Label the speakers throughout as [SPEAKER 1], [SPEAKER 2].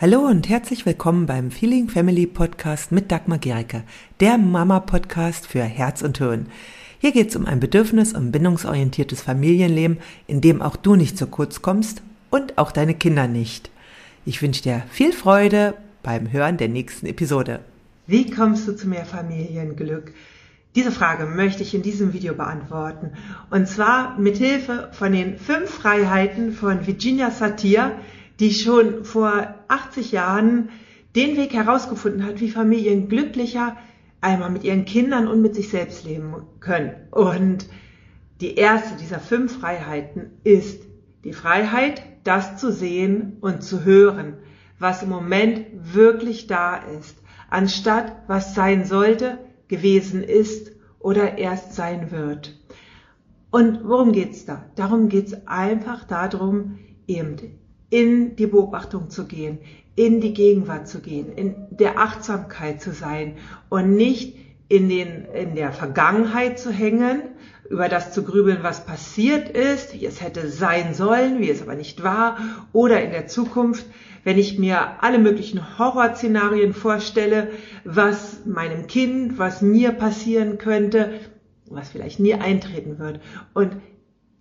[SPEAKER 1] Hallo und herzlich willkommen beim Feeling Family Podcast mit Dagmar Gericke, der Mama-Podcast für Herz und Hirn. Hier geht es um ein bedürfnis- und bindungsorientiertes Familienleben, in dem auch du nicht zu kurz kommst und auch deine Kinder nicht. Ich wünsche dir viel Freude beim Hören der nächsten Episode.
[SPEAKER 2] Wie kommst du zu mehr Familienglück? Diese Frage möchte ich in diesem Video beantworten. Und zwar mit Hilfe von den fünf Freiheiten von Virginia Satir, die schon vor 80 Jahren den Weg herausgefunden hat, wie Familien glücklicher einmal mit ihren Kindern und mit sich selbst leben können. Und die erste dieser fünf Freiheiten ist die Freiheit, das zu sehen und zu hören, was im Moment wirklich da ist, anstatt was sein sollte, gewesen ist oder erst sein wird. Und worum geht's da? Darum geht's einfach darum, eben in die Beobachtung zu gehen, in die Gegenwart zu gehen, in der Achtsamkeit zu sein und nicht in, den, in der Vergangenheit zu hängen, über das zu grübeln, was passiert ist, wie es hätte sein sollen, wie es aber nicht war, oder in der Zukunft, wenn ich mir alle möglichen Horrorszenarien vorstelle, was meinem Kind, was mir passieren könnte, was vielleicht nie eintreten wird. Und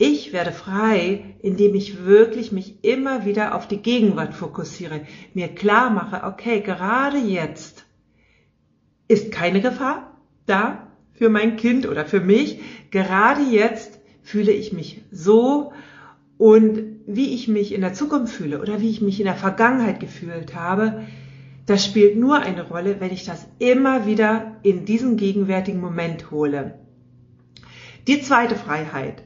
[SPEAKER 2] ich werde frei, indem ich wirklich mich immer wieder auf die Gegenwart fokussiere, mir klar mache, okay, gerade jetzt ist keine Gefahr da für mein Kind oder für mich. Gerade jetzt fühle ich mich so und wie ich mich in der Zukunft fühle oder wie ich mich in der Vergangenheit gefühlt habe, das spielt nur eine Rolle, wenn ich das immer wieder in diesen gegenwärtigen Moment hole. Die zweite Freiheit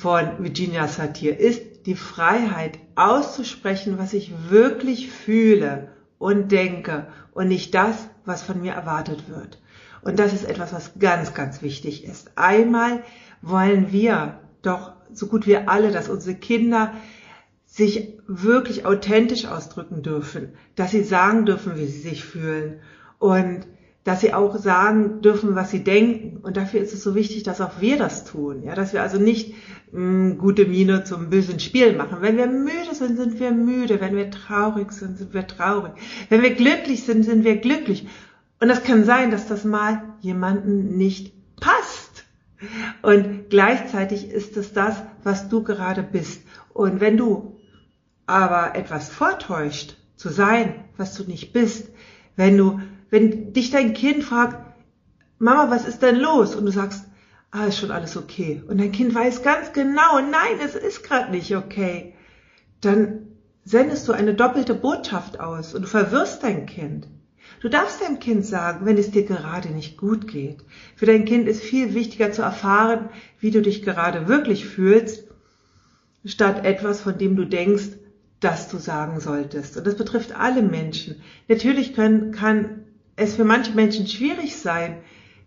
[SPEAKER 2] von Virginia Satir ist die Freiheit auszusprechen, was ich wirklich fühle und denke und nicht das, was von mir erwartet wird. Und das ist etwas, was ganz, ganz wichtig ist. Einmal wollen wir doch so gut wie alle, dass unsere Kinder sich wirklich authentisch ausdrücken dürfen, dass sie sagen dürfen, wie sie sich fühlen und dass sie auch sagen dürfen, was sie denken. Und dafür ist es so wichtig, dass auch wir das tun. Ja, dass wir also nicht mh, mm, gute Miene zum bösen Spiel machen. Wenn wir müde sind, sind wir müde. Wenn wir traurig sind, sind wir traurig. Wenn wir glücklich sind, sind wir glücklich. Und es kann sein, dass das mal jemanden nicht passt. Und gleichzeitig ist es das, was du gerade bist. Und wenn du aber etwas vortäuscht, zu sein, was du nicht bist, wenn du wenn dich dein Kind fragt, Mama, was ist denn los? Und du sagst, ah, ist schon alles okay. Und dein Kind weiß ganz genau, nein, es ist gerade nicht okay. Dann sendest du eine doppelte Botschaft aus und du verwirrst dein Kind. Du darfst deinem Kind sagen, wenn es dir gerade nicht gut geht. Für dein Kind ist viel wichtiger zu erfahren, wie du dich gerade wirklich fühlst, statt etwas, von dem du denkst, dass du sagen solltest. Und das betrifft alle Menschen. Natürlich können, kann es für manche Menschen schwierig sein,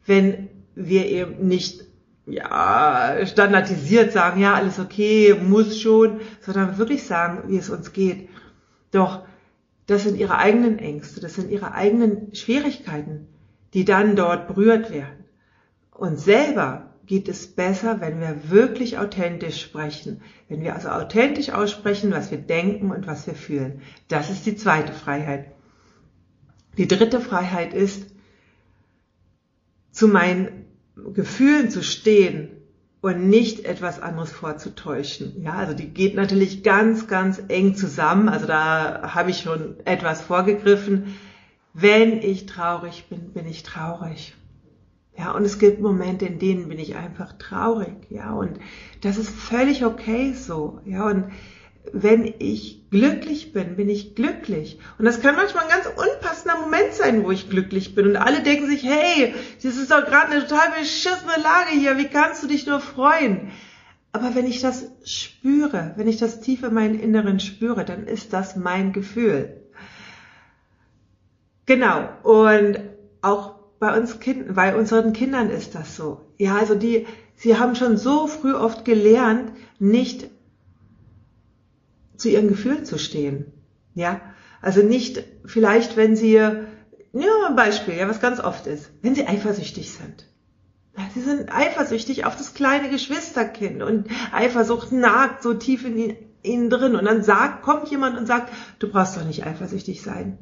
[SPEAKER 2] wenn wir eben nicht ja, standardisiert sagen, ja, alles okay, muss schon, sondern wirklich sagen, wie es uns geht. Doch das sind ihre eigenen Ängste, das sind ihre eigenen Schwierigkeiten, die dann dort berührt werden. Und selber geht es besser, wenn wir wirklich authentisch sprechen, wenn wir also authentisch aussprechen, was wir denken und was wir fühlen. Das ist die zweite Freiheit. Die dritte Freiheit ist, zu meinen Gefühlen zu stehen und nicht etwas anderes vorzutäuschen. Ja, also die geht natürlich ganz, ganz eng zusammen. Also da habe ich schon etwas vorgegriffen. Wenn ich traurig bin, bin ich traurig. Ja, und es gibt Momente, in denen bin ich einfach traurig. Ja, und das ist völlig okay so. Ja, und wenn ich glücklich bin, bin ich glücklich. Und das kann manchmal ein ganz unpassender Moment sein, wo ich glücklich bin. Und alle denken sich, hey, das ist doch gerade eine total beschissene Lage hier, wie kannst du dich nur freuen? Aber wenn ich das spüre, wenn ich das tief in meinen Inneren spüre, dann ist das mein Gefühl. Genau. Und auch bei uns Kindern, bei unseren Kindern ist das so. Ja, also die, sie haben schon so früh oft gelernt, nicht zu ihren Gefühlen zu stehen. Ja, also nicht vielleicht, wenn sie, ja, ein Beispiel, ja, was ganz oft ist, wenn sie eifersüchtig sind. Sie sind eifersüchtig auf das kleine Geschwisterkind und Eifersucht nagt so tief in die innen drin. Und dann sagt, kommt jemand und sagt, du brauchst doch nicht eifersüchtig sein.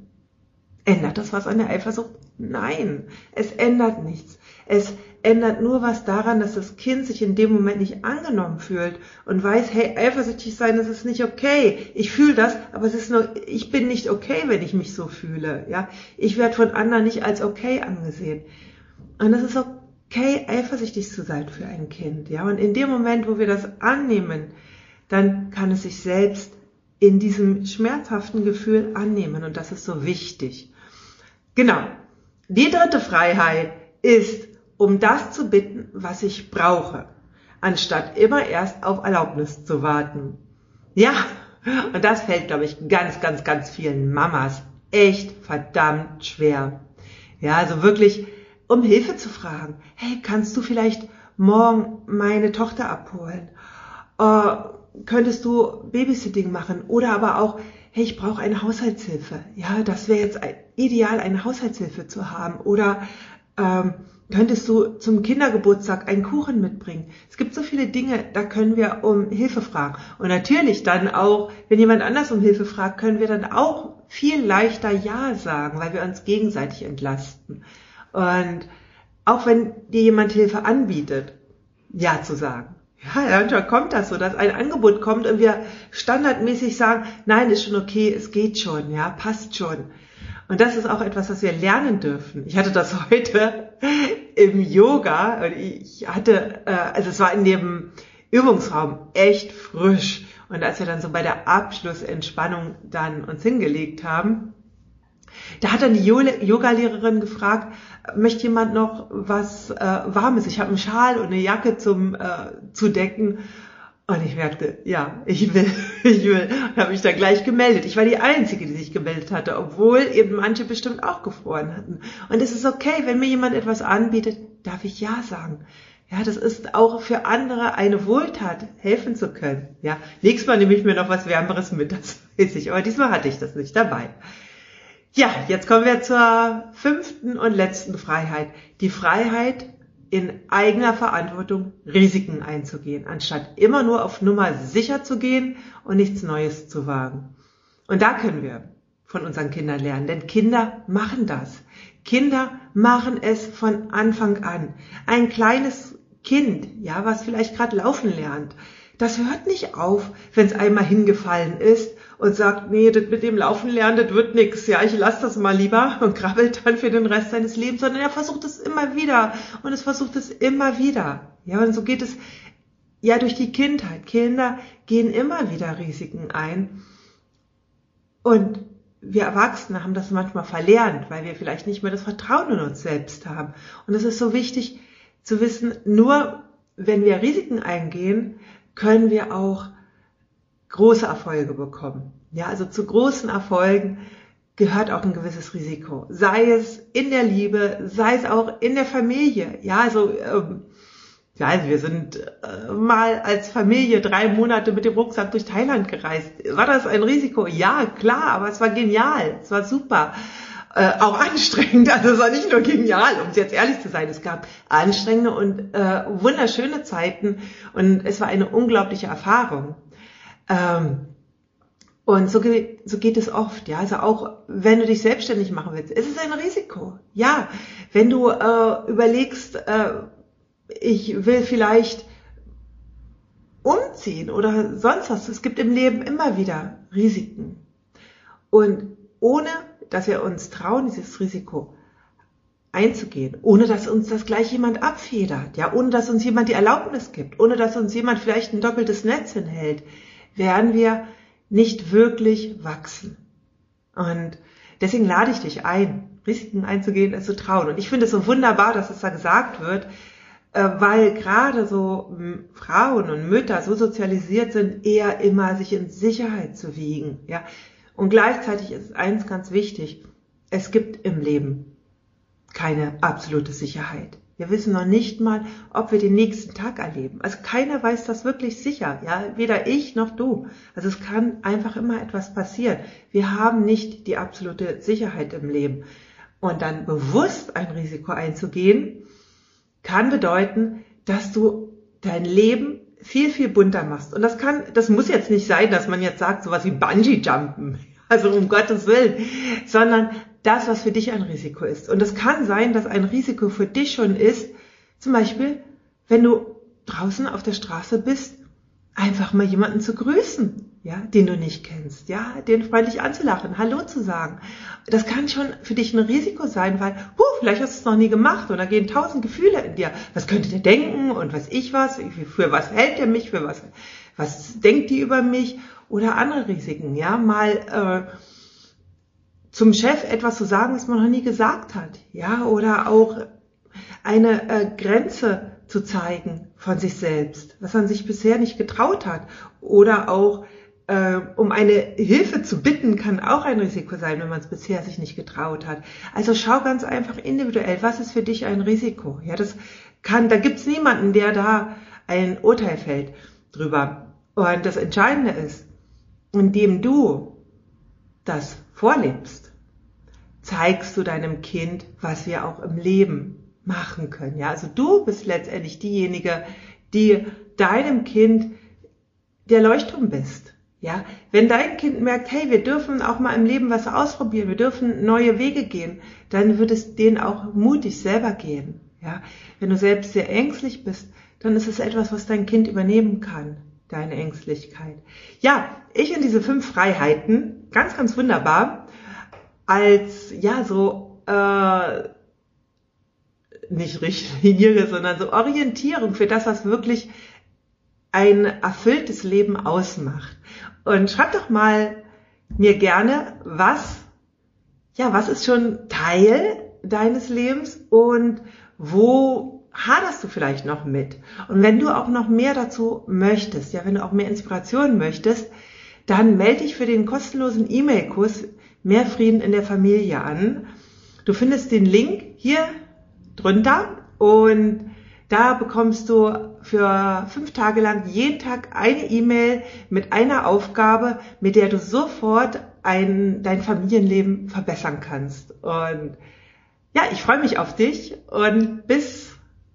[SPEAKER 2] Ändert das was an der Eifersucht? Nein, es ändert nichts. Es ändert nur was daran, dass das Kind sich in dem Moment nicht angenommen fühlt und weiß, hey, eifersüchtig sein, das ist nicht okay. Ich fühle das, aber es ist nur, ich bin nicht okay, wenn ich mich so fühle. Ja, ich werde von anderen nicht als okay angesehen. Und es ist okay, eifersüchtig zu sein für ein Kind. Ja, und in dem Moment, wo wir das annehmen, dann kann es sich selbst in diesem schmerzhaften Gefühl annehmen. Und das ist so wichtig. Genau. Die dritte Freiheit ist, um das zu bitten, was ich brauche, anstatt immer erst auf Erlaubnis zu warten. Ja, und das fällt, glaube ich, ganz, ganz, ganz vielen Mamas echt verdammt schwer. Ja, also wirklich, um Hilfe zu fragen. Hey, kannst du vielleicht morgen meine Tochter abholen? Äh, könntest du Babysitting machen? Oder aber auch, hey, ich brauche eine Haushaltshilfe. Ja, das wäre jetzt ideal, eine Haushaltshilfe zu haben. Oder ähm, könntest du zum Kindergeburtstag einen Kuchen mitbringen? Es gibt so viele Dinge, da können wir um Hilfe fragen. Und natürlich dann auch, wenn jemand anders um Hilfe fragt, können wir dann auch viel leichter Ja sagen, weil wir uns gegenseitig entlasten. Und auch wenn dir jemand Hilfe anbietet, Ja zu sagen. Ja, manchmal kommt das so, dass ein Angebot kommt und wir standardmäßig sagen, nein, ist schon okay, es geht schon, ja, passt schon. Und das ist auch etwas, was wir lernen dürfen. Ich hatte das heute im Yoga und ich hatte, äh, also es war in dem Übungsraum echt frisch. Und als wir dann so bei der Abschlussentspannung dann uns hingelegt haben, da hat dann die Yogalehrerin gefragt, möchte jemand noch was äh, Warmes? Ich habe einen Schal und eine Jacke zum äh, zu decken. Und ich merkte, ja, ich will, ich will, habe mich da gleich gemeldet. Ich war die Einzige, die sich gemeldet hatte, obwohl eben manche bestimmt auch gefroren hatten. Und es ist okay, wenn mir jemand etwas anbietet, darf ich Ja sagen. Ja, das ist auch für andere eine Wohltat, helfen zu können. Ja, nächstes Mal nehme ich mir noch was Wärmeres mit, das weiß ich. Aber diesmal hatte ich das nicht dabei. Ja, jetzt kommen wir zur fünften und letzten Freiheit. Die Freiheit, in eigener Verantwortung Risiken einzugehen, anstatt immer nur auf Nummer sicher zu gehen und nichts Neues zu wagen. Und da können wir von unseren Kindern lernen, denn Kinder machen das. Kinder machen es von Anfang an. Ein kleines Kind, ja, was vielleicht gerade laufen lernt, das hört nicht auf, wenn es einmal hingefallen ist und sagt, nee, das mit dem Laufen lernen, das wird nix. Ja, ich lasse das mal lieber und krabbelt dann für den Rest seines Lebens, sondern er versucht es immer wieder und es versucht es immer wieder. Ja, und so geht es ja durch die Kindheit. Kinder gehen immer wieder Risiken ein und wir Erwachsene haben das manchmal verlernt, weil wir vielleicht nicht mehr das Vertrauen in uns selbst haben. Und es ist so wichtig zu wissen, nur wenn wir Risiken eingehen, können wir auch große Erfolge bekommen. Ja, also zu großen Erfolgen gehört auch ein gewisses Risiko. Sei es in der Liebe, sei es auch in der Familie. Ja, also, ähm, ja, also wir sind äh, mal als Familie drei Monate mit dem Rucksack durch Thailand gereist. War das ein Risiko? Ja, klar, aber es war genial. Es war super. Äh, auch anstrengend, also es war nicht nur genial, um jetzt ehrlich zu sein. Es gab anstrengende und äh, wunderschöne Zeiten und es war eine unglaubliche Erfahrung. Ähm, und so, so geht es oft, ja. Also auch wenn du dich selbstständig machen willst, es ist ein Risiko. Ja, wenn du äh, überlegst, äh, ich will vielleicht umziehen oder sonst was. Es gibt im Leben immer wieder Risiken. Und ohne, dass wir uns trauen, dieses Risiko einzugehen, ohne dass uns das gleich jemand abfedert, ja, ohne dass uns jemand die Erlaubnis gibt, ohne dass uns jemand vielleicht ein doppeltes Netz hinhält, werden wir nicht wirklich wachsen. Und deswegen lade ich dich ein, Risiken einzugehen, es zu trauen. Und ich finde es so wunderbar, dass es da gesagt wird, äh, weil gerade so Frauen und Mütter so sozialisiert sind, eher immer sich in Sicherheit zu wiegen. Ja? Und gleichzeitig ist eins ganz wichtig, es gibt im Leben keine absolute Sicherheit. Wir wissen noch nicht mal, ob wir den nächsten Tag erleben. Also keiner weiß das wirklich sicher, ja, weder ich noch du. Also es kann einfach immer etwas passieren. Wir haben nicht die absolute Sicherheit im Leben. Und dann bewusst ein Risiko einzugehen, kann bedeuten, dass du dein Leben viel, viel bunter machst. Und das kann, das muss jetzt nicht sein, dass man jetzt sagt, sowas wie Bungee-Jumpen. Also um Gottes Willen. Sondern das, was für dich ein Risiko ist. Und es kann sein, dass ein Risiko für dich schon ist, zum Beispiel, wenn du draußen auf der Straße bist, einfach mal jemanden zu grüßen ja, den du nicht kennst, ja, den freundlich anzulachen, Hallo zu sagen. Das kann schon für dich ein Risiko sein, weil, huh, vielleicht hast du es noch nie gemacht und da gehen tausend Gefühle in dir. Was könnte der denken und was ich was, für was hält er mich, für was, was denkt die über mich oder andere Risiken, ja, mal äh, zum Chef etwas zu sagen, was man noch nie gesagt hat, ja, oder auch eine äh, Grenze zu zeigen von sich selbst, was man sich bisher nicht getraut hat, oder auch äh, um eine Hilfe zu bitten, kann auch ein Risiko sein, wenn man es bisher sich nicht getraut hat. Also schau ganz einfach individuell, was ist für dich ein Risiko? Ja, das kann, da gibt's niemanden, der da ein Urteil fällt drüber. Und das Entscheidende ist, indem du das vorlebst, zeigst du deinem Kind, was wir auch im Leben machen können. Ja, also du bist letztendlich diejenige, die deinem Kind der Leuchtturm bist. Ja, wenn dein Kind merkt, hey, wir dürfen auch mal im Leben was ausprobieren, wir dürfen neue Wege gehen, dann wird es denen auch mutig selber gehen. Ja, wenn du selbst sehr ängstlich bist, dann ist es etwas, was dein Kind übernehmen kann, deine Ängstlichkeit. Ja, ich in diese fünf Freiheiten, ganz, ganz wunderbar, als, ja, so, äh, nicht Richtlinie, sondern so Orientierung für das, was wirklich ein erfülltes Leben ausmacht. Und schreib doch mal mir gerne, was, ja, was ist schon Teil deines Lebens und wo haderst du vielleicht noch mit? Und wenn du auch noch mehr dazu möchtest, ja, wenn du auch mehr Inspiration möchtest, dann melde dich für den kostenlosen E-Mail-Kurs Mehr Frieden in der Familie an. Du findest den Link hier drunter und da bekommst du für fünf Tage lang jeden Tag eine E-Mail mit einer Aufgabe, mit der du sofort ein, dein Familienleben verbessern kannst. Und ja, ich freue mich auf dich und bis